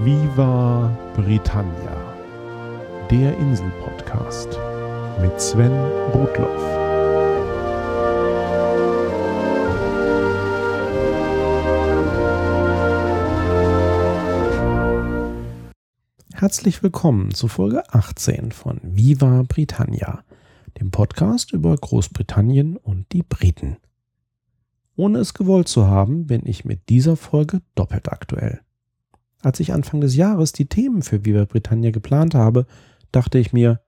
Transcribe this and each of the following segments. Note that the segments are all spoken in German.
Viva Britannia, der Insel-Podcast mit Sven Rudloff. Herzlich willkommen zu Folge 18 von Viva Britannia, dem Podcast über Großbritannien und die Briten. Ohne es gewollt zu haben, bin ich mit dieser Folge doppelt aktuell. Als ich Anfang des Jahres die Themen für Viva Britannia geplant habe, dachte ich mir,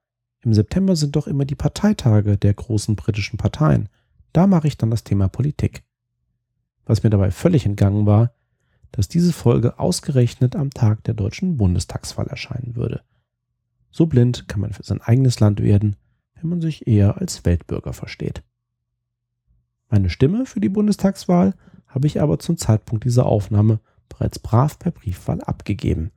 im September sind doch immer die Parteitage der großen britischen Parteien. Da mache ich dann das Thema Politik. Was mir dabei völlig entgangen war, dass diese Folge ausgerechnet am Tag der deutschen Bundestagswahl erscheinen würde. So blind kann man für sein eigenes Land werden, wenn man sich eher als Weltbürger versteht. Meine Stimme für die Bundestagswahl habe ich aber zum Zeitpunkt dieser Aufnahme bereits brav per Briefwahl abgegeben.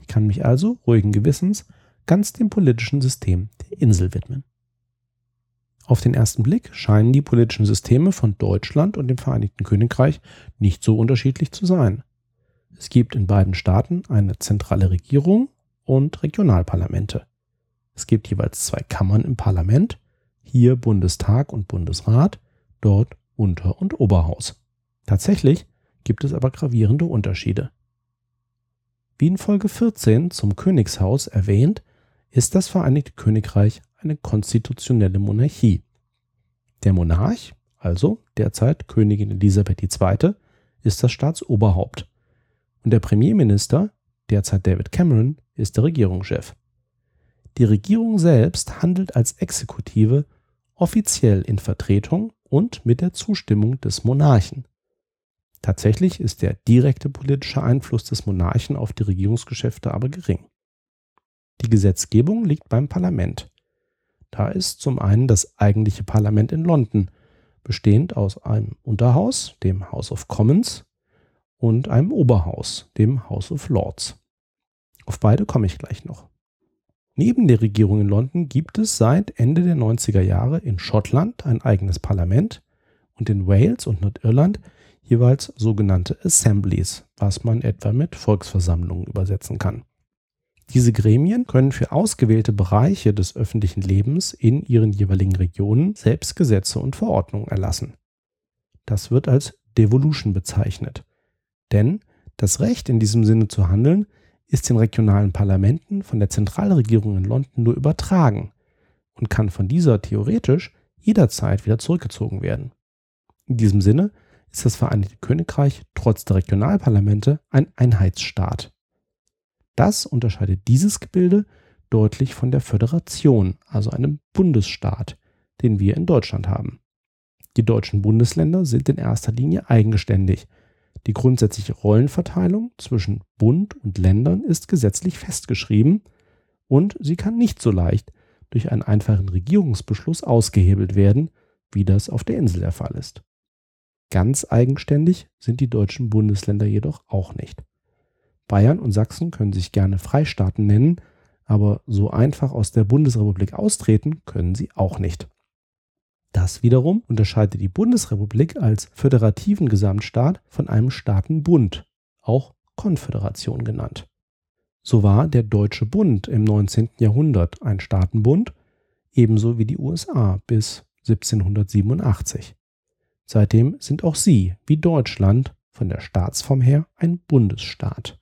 Ich kann mich also ruhigen Gewissens ganz dem politischen System der Insel widmen. Auf den ersten Blick scheinen die politischen Systeme von Deutschland und dem Vereinigten Königreich nicht so unterschiedlich zu sein. Es gibt in beiden Staaten eine zentrale Regierung und Regionalparlamente. Es gibt jeweils zwei Kammern im Parlament, hier Bundestag und Bundesrat, dort Unter- und Oberhaus. Tatsächlich gibt es aber gravierende Unterschiede. Wie in Folge 14 zum Königshaus erwähnt, ist das Vereinigte Königreich eine konstitutionelle Monarchie. Der Monarch, also derzeit Königin Elisabeth II., ist das Staatsoberhaupt. Und der Premierminister, derzeit David Cameron, ist der Regierungschef. Die Regierung selbst handelt als Exekutive offiziell in Vertretung und mit der Zustimmung des Monarchen. Tatsächlich ist der direkte politische Einfluss des Monarchen auf die Regierungsgeschäfte aber gering. Die Gesetzgebung liegt beim Parlament. Da ist zum einen das eigentliche Parlament in London, bestehend aus einem Unterhaus, dem House of Commons, und einem Oberhaus, dem House of Lords. Auf beide komme ich gleich noch. Neben der Regierung in London gibt es seit Ende der 90er Jahre in Schottland ein eigenes Parlament und in Wales und Nordirland jeweils sogenannte Assemblies, was man etwa mit Volksversammlungen übersetzen kann. Diese Gremien können für ausgewählte Bereiche des öffentlichen Lebens in ihren jeweiligen Regionen selbst Gesetze und Verordnungen erlassen. Das wird als Devolution bezeichnet. Denn das Recht in diesem Sinne zu handeln ist den regionalen Parlamenten von der Zentralregierung in London nur übertragen und kann von dieser theoretisch jederzeit wieder zurückgezogen werden. In diesem Sinne ist das Vereinigte Königreich trotz der Regionalparlamente ein Einheitsstaat. Das unterscheidet dieses Gebilde deutlich von der Föderation, also einem Bundesstaat, den wir in Deutschland haben. Die deutschen Bundesländer sind in erster Linie eigenständig. Die grundsätzliche Rollenverteilung zwischen Bund und Ländern ist gesetzlich festgeschrieben und sie kann nicht so leicht durch einen einfachen Regierungsbeschluss ausgehebelt werden, wie das auf der Insel der Fall ist. Ganz eigenständig sind die deutschen Bundesländer jedoch auch nicht. Bayern und Sachsen können sich gerne Freistaaten nennen, aber so einfach aus der Bundesrepublik austreten können sie auch nicht. Das wiederum unterscheidet die Bundesrepublik als föderativen Gesamtstaat von einem Staatenbund, auch Konföderation genannt. So war der Deutsche Bund im 19. Jahrhundert ein Staatenbund, ebenso wie die USA bis 1787. Seitdem sind auch sie, wie Deutschland, von der Staatsform her ein Bundesstaat.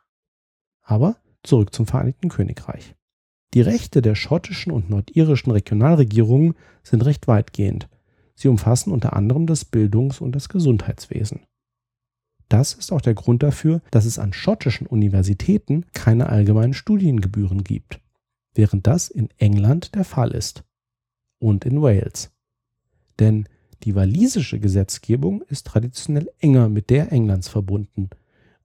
Aber zurück zum Vereinigten Königreich. Die Rechte der schottischen und nordirischen Regionalregierungen sind recht weitgehend. Sie umfassen unter anderem das Bildungs- und das Gesundheitswesen. Das ist auch der Grund dafür, dass es an schottischen Universitäten keine allgemeinen Studiengebühren gibt, während das in England der Fall ist und in Wales. Denn die walisische Gesetzgebung ist traditionell enger mit der Englands verbunden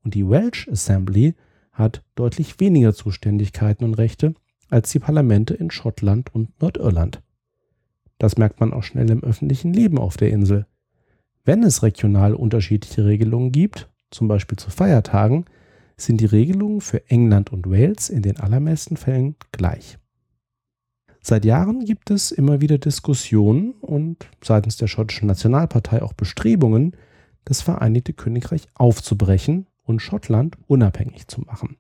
und die Welsh Assembly hat deutlich weniger Zuständigkeiten und Rechte als die Parlamente in Schottland und Nordirland. Das merkt man auch schnell im öffentlichen Leben auf der Insel. Wenn es regional unterschiedliche Regelungen gibt, zum Beispiel zu Feiertagen, sind die Regelungen für England und Wales in den allermeisten Fällen gleich. Seit Jahren gibt es immer wieder Diskussionen und seitens der schottischen Nationalpartei auch Bestrebungen, das Vereinigte Königreich aufzubrechen und Schottland unabhängig zu machen.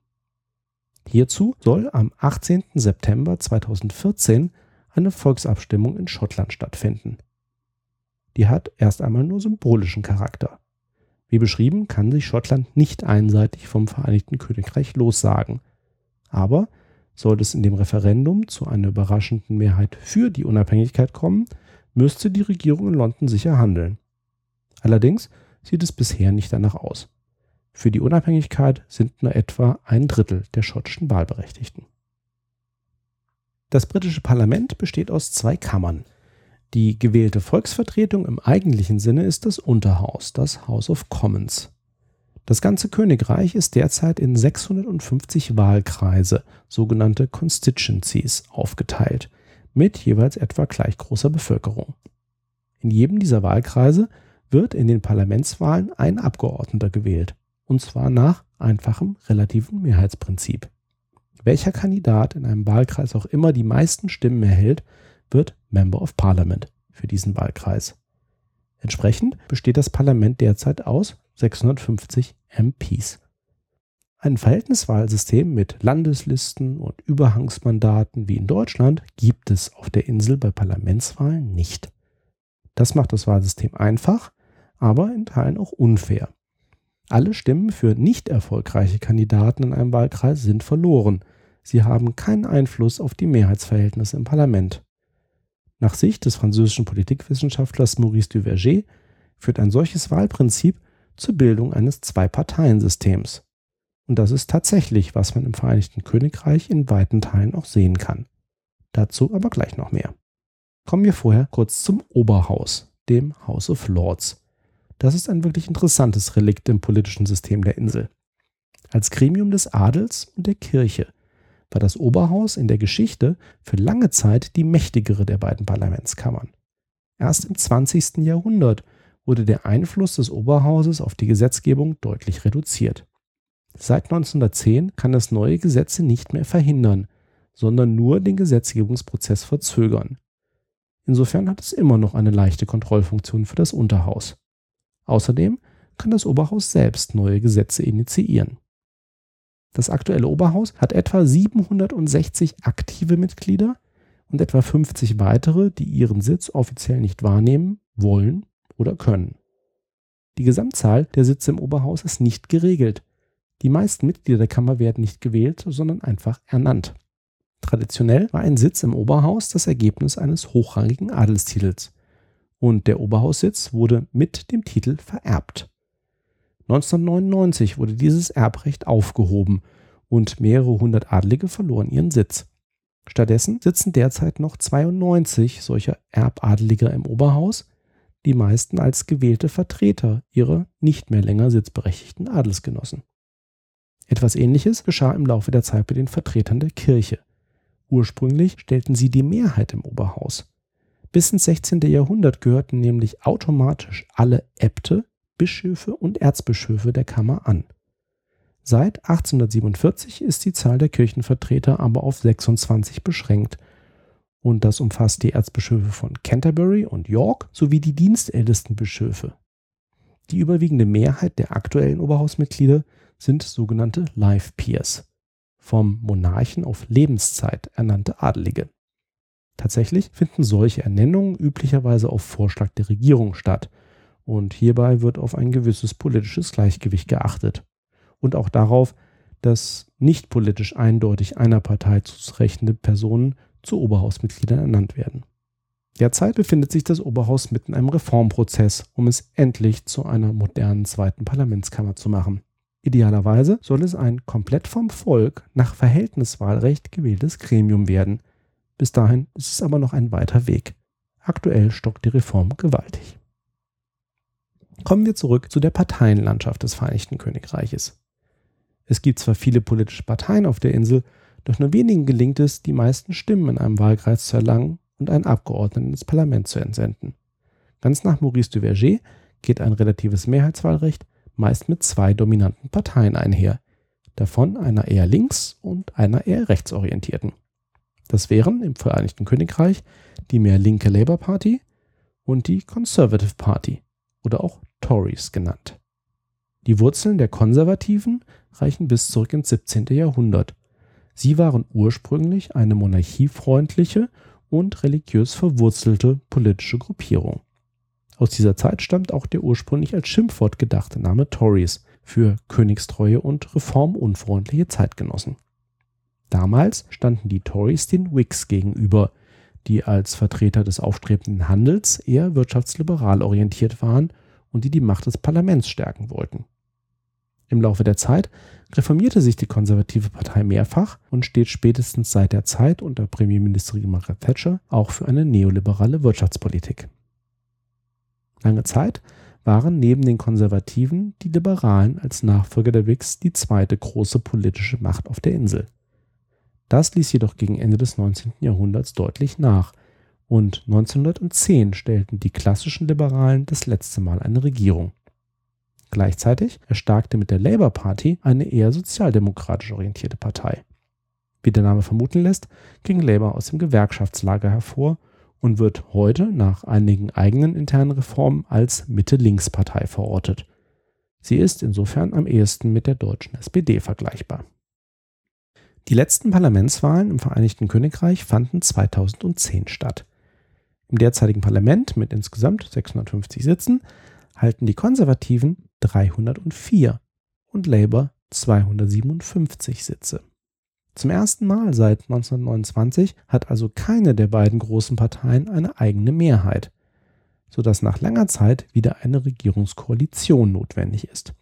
Hierzu soll am 18. September 2014 eine Volksabstimmung in Schottland stattfinden. Die hat erst einmal nur symbolischen Charakter. Wie beschrieben, kann sich Schottland nicht einseitig vom Vereinigten Königreich lossagen. Aber sollte es in dem Referendum zu einer überraschenden Mehrheit für die Unabhängigkeit kommen, müsste die Regierung in London sicher handeln. Allerdings sieht es bisher nicht danach aus. Für die Unabhängigkeit sind nur etwa ein Drittel der schottischen Wahlberechtigten. Das britische Parlament besteht aus zwei Kammern. Die gewählte Volksvertretung im eigentlichen Sinne ist das Unterhaus, das House of Commons. Das ganze Königreich ist derzeit in 650 Wahlkreise, sogenannte Constituencies, aufgeteilt, mit jeweils etwa gleich großer Bevölkerung. In jedem dieser Wahlkreise wird in den Parlamentswahlen ein Abgeordneter gewählt, und zwar nach einfachem relativen Mehrheitsprinzip. Welcher Kandidat in einem Wahlkreis auch immer die meisten Stimmen erhält, wird Member of Parliament für diesen Wahlkreis. Entsprechend besteht das Parlament derzeit aus 650 MPs. Ein Verhältniswahlsystem mit Landeslisten und Überhangsmandaten wie in Deutschland gibt es auf der Insel bei Parlamentswahlen nicht. Das macht das Wahlsystem einfach, aber in Teilen auch unfair. Alle Stimmen für nicht erfolgreiche Kandidaten in einem Wahlkreis sind verloren. Sie haben keinen Einfluss auf die Mehrheitsverhältnisse im Parlament. Nach Sicht des französischen Politikwissenschaftlers Maurice Duverger führt ein solches Wahlprinzip zur Bildung eines Zwei-Parteien-Systems. Und das ist tatsächlich, was man im Vereinigten Königreich in weiten Teilen auch sehen kann. Dazu aber gleich noch mehr. Kommen wir vorher kurz zum Oberhaus, dem House of Lords. Das ist ein wirklich interessantes Relikt im politischen System der Insel. Als Gremium des Adels und der Kirche war das Oberhaus in der Geschichte für lange Zeit die mächtigere der beiden Parlamentskammern. Erst im 20. Jahrhundert wurde der Einfluss des Oberhauses auf die Gesetzgebung deutlich reduziert. Seit 1910 kann das neue Gesetze nicht mehr verhindern, sondern nur den Gesetzgebungsprozess verzögern. Insofern hat es immer noch eine leichte Kontrollfunktion für das Unterhaus. Außerdem kann das Oberhaus selbst neue Gesetze initiieren. Das aktuelle Oberhaus hat etwa 760 aktive Mitglieder und etwa 50 weitere, die ihren Sitz offiziell nicht wahrnehmen wollen oder können. Die Gesamtzahl der Sitze im Oberhaus ist nicht geregelt. Die meisten Mitglieder der Kammer werden nicht gewählt, sondern einfach ernannt. Traditionell war ein Sitz im Oberhaus das Ergebnis eines hochrangigen Adelstitels. Und der Oberhaussitz wurde mit dem Titel vererbt. 1999 wurde dieses Erbrecht aufgehoben und mehrere hundert Adlige verloren ihren Sitz. Stattdessen sitzen derzeit noch 92 solcher Erbadeliger im Oberhaus, die meisten als gewählte Vertreter ihrer nicht mehr länger sitzberechtigten Adelsgenossen. Etwas ähnliches geschah im Laufe der Zeit bei den Vertretern der Kirche. Ursprünglich stellten sie die Mehrheit im Oberhaus. Bis ins 16. Jahrhundert gehörten nämlich automatisch alle Äbte, Bischöfe und Erzbischöfe der Kammer an. Seit 1847 ist die Zahl der Kirchenvertreter aber auf 26 beschränkt und das umfasst die Erzbischöfe von Canterbury und York sowie die dienstältesten Bischöfe. Die überwiegende Mehrheit der aktuellen Oberhausmitglieder sind sogenannte Life Peers vom Monarchen auf Lebenszeit ernannte Adelige. Tatsächlich finden solche Ernennungen üblicherweise auf Vorschlag der Regierung statt und hierbei wird auf ein gewisses politisches Gleichgewicht geachtet und auch darauf, dass nicht politisch eindeutig einer Partei zuzurechnende Personen zu Oberhausmitgliedern ernannt werden. Derzeit befindet sich das Oberhaus mitten in einem Reformprozess, um es endlich zu einer modernen zweiten Parlamentskammer zu machen. Idealerweise soll es ein komplett vom Volk nach Verhältniswahlrecht gewähltes Gremium werden. Bis dahin ist es aber noch ein weiter Weg. Aktuell stockt die Reform gewaltig. Kommen wir zurück zu der Parteienlandschaft des Vereinigten Königreiches. Es gibt zwar viele politische Parteien auf der Insel, doch nur wenigen gelingt es, die meisten Stimmen in einem Wahlkreis zu erlangen und einen Abgeordneten ins Parlament zu entsenden. Ganz nach Maurice Duverger geht ein relatives Mehrheitswahlrecht meist mit zwei dominanten Parteien einher, davon einer eher links und einer eher rechtsorientierten. Das wären im Vereinigten Königreich die mehr linke Labour Party und die Conservative Party oder auch Tories genannt. Die Wurzeln der Konservativen reichen bis zurück ins 17. Jahrhundert. Sie waren ursprünglich eine monarchiefreundliche und religiös verwurzelte politische Gruppierung. Aus dieser Zeit stammt auch der ursprünglich als Schimpfwort gedachte Name Tories für königstreue und reformunfreundliche Zeitgenossen. Damals standen die Tories den Whigs gegenüber, die als Vertreter des aufstrebenden Handels eher wirtschaftsliberal orientiert waren und die die Macht des Parlaments stärken wollten. Im Laufe der Zeit reformierte sich die konservative Partei mehrfach und steht spätestens seit der Zeit unter Premierministerin Margaret Thatcher auch für eine neoliberale Wirtschaftspolitik. Lange Zeit waren neben den Konservativen die Liberalen als Nachfolger der Whigs die zweite große politische Macht auf der Insel. Das ließ jedoch gegen Ende des 19. Jahrhunderts deutlich nach und 1910 stellten die klassischen Liberalen das letzte Mal eine Regierung. Gleichzeitig erstarkte mit der Labour Party eine eher sozialdemokratisch orientierte Partei. Wie der Name vermuten lässt, ging Labour aus dem Gewerkschaftslager hervor und wird heute nach einigen eigenen internen Reformen als Mitte-Links-Partei verortet. Sie ist insofern am ehesten mit der deutschen SPD vergleichbar. Die letzten Parlamentswahlen im Vereinigten Königreich fanden 2010 statt. Im derzeitigen Parlament mit insgesamt 650 Sitzen halten die Konservativen 304 und Labour 257 Sitze. Zum ersten Mal seit 1929 hat also keine der beiden großen Parteien eine eigene Mehrheit, sodass nach langer Zeit wieder eine Regierungskoalition notwendig ist.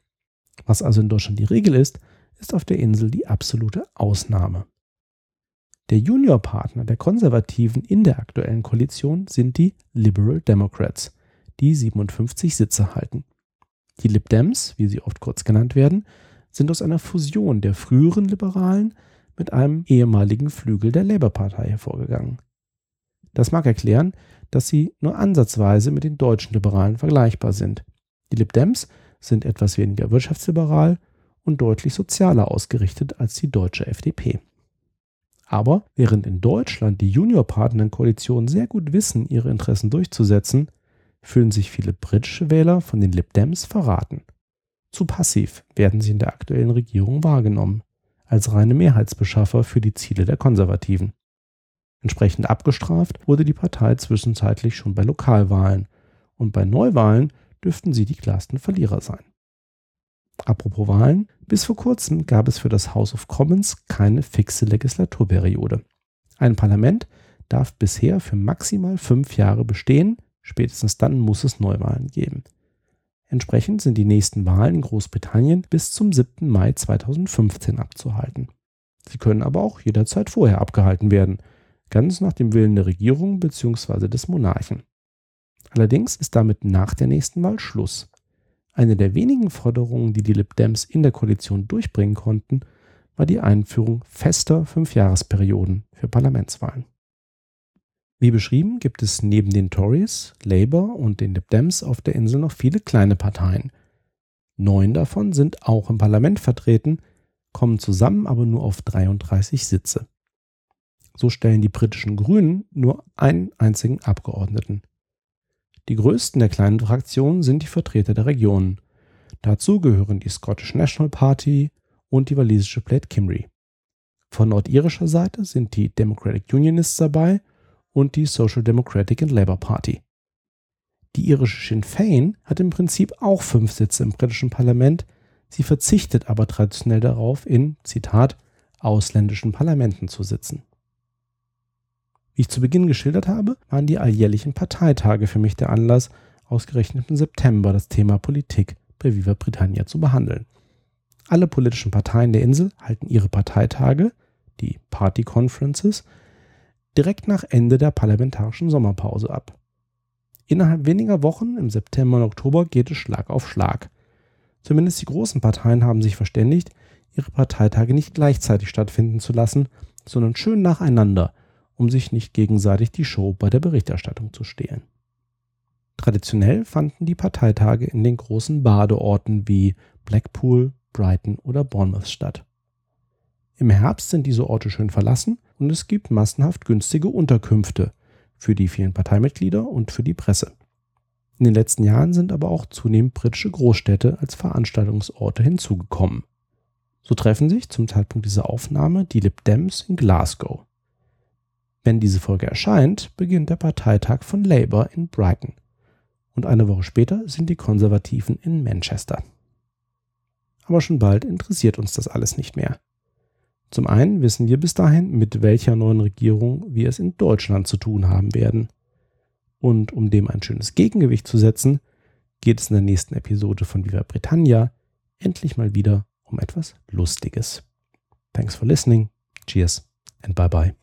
Was also in Deutschland die Regel ist, ist auf der Insel die absolute Ausnahme. Der Juniorpartner der Konservativen in der aktuellen Koalition sind die Liberal Democrats, die 57 Sitze halten. Die Lib Dems, wie sie oft kurz genannt werden, sind aus einer Fusion der früheren Liberalen mit einem ehemaligen Flügel der Labour-Partei hervorgegangen. Das mag erklären, dass sie nur ansatzweise mit den deutschen Liberalen vergleichbar sind. Die Lib Dems sind etwas weniger wirtschaftsliberal und deutlich sozialer ausgerichtet als die deutsche FDP. Aber während in Deutschland die Juniorpartner in Koalition sehr gut wissen, ihre Interessen durchzusetzen, fühlen sich viele britische Wähler von den Lib Dems verraten. Zu passiv werden sie in der aktuellen Regierung wahrgenommen als reine Mehrheitsbeschaffer für die Ziele der Konservativen. Entsprechend abgestraft wurde die Partei zwischenzeitlich schon bei Lokalwahlen und bei Neuwahlen dürften sie die klarsten Verlierer sein. Apropos Wahlen, bis vor kurzem gab es für das House of Commons keine fixe Legislaturperiode. Ein Parlament darf bisher für maximal fünf Jahre bestehen, spätestens dann muss es Neuwahlen geben. Entsprechend sind die nächsten Wahlen in Großbritannien bis zum 7. Mai 2015 abzuhalten. Sie können aber auch jederzeit vorher abgehalten werden, ganz nach dem Willen der Regierung bzw. des Monarchen. Allerdings ist damit nach der nächsten Wahl Schluss. Eine der wenigen Forderungen, die die Lib Dems in der Koalition durchbringen konnten, war die Einführung fester Fünfjahresperioden für Parlamentswahlen. Wie beschrieben gibt es neben den Tories, Labour und den Lib Dems auf der Insel noch viele kleine Parteien. Neun davon sind auch im Parlament vertreten, kommen zusammen aber nur auf 33 Sitze. So stellen die britischen Grünen nur einen einzigen Abgeordneten. Die größten der kleinen Fraktionen sind die Vertreter der Regionen. Dazu gehören die Scottish National Party und die walisische Plaid Cymru. Von nordirischer Seite sind die Democratic Unionists dabei und die Social Democratic and Labour Party. Die irische Sinn Fein hat im Prinzip auch fünf Sitze im britischen Parlament, sie verzichtet aber traditionell darauf, in, Zitat, ausländischen Parlamenten zu sitzen. Wie ich zu Beginn geschildert habe, waren die alljährlichen Parteitage für mich der Anlass, ausgerechnet im September das Thema Politik bei Viva Britannia zu behandeln. Alle politischen Parteien der Insel halten ihre Parteitage, die Party Conferences, direkt nach Ende der parlamentarischen Sommerpause ab. Innerhalb weniger Wochen, im September und Oktober, geht es Schlag auf Schlag. Zumindest die großen Parteien haben sich verständigt, ihre Parteitage nicht gleichzeitig stattfinden zu lassen, sondern schön nacheinander, um sich nicht gegenseitig die Show bei der Berichterstattung zu stehlen. Traditionell fanden die Parteitage in den großen Badeorten wie Blackpool, Brighton oder Bournemouth statt. Im Herbst sind diese Orte schön verlassen und es gibt massenhaft günstige Unterkünfte für die vielen Parteimitglieder und für die Presse. In den letzten Jahren sind aber auch zunehmend britische Großstädte als Veranstaltungsorte hinzugekommen. So treffen sich zum Zeitpunkt dieser Aufnahme die Lib Dems in Glasgow. Wenn diese Folge erscheint, beginnt der Parteitag von Labour in Brighton. Und eine Woche später sind die Konservativen in Manchester. Aber schon bald interessiert uns das alles nicht mehr. Zum einen wissen wir bis dahin, mit welcher neuen Regierung wir es in Deutschland zu tun haben werden. Und um dem ein schönes Gegengewicht zu setzen, geht es in der nächsten Episode von Viva Britannia endlich mal wieder um etwas Lustiges. Thanks for listening. Cheers and bye bye.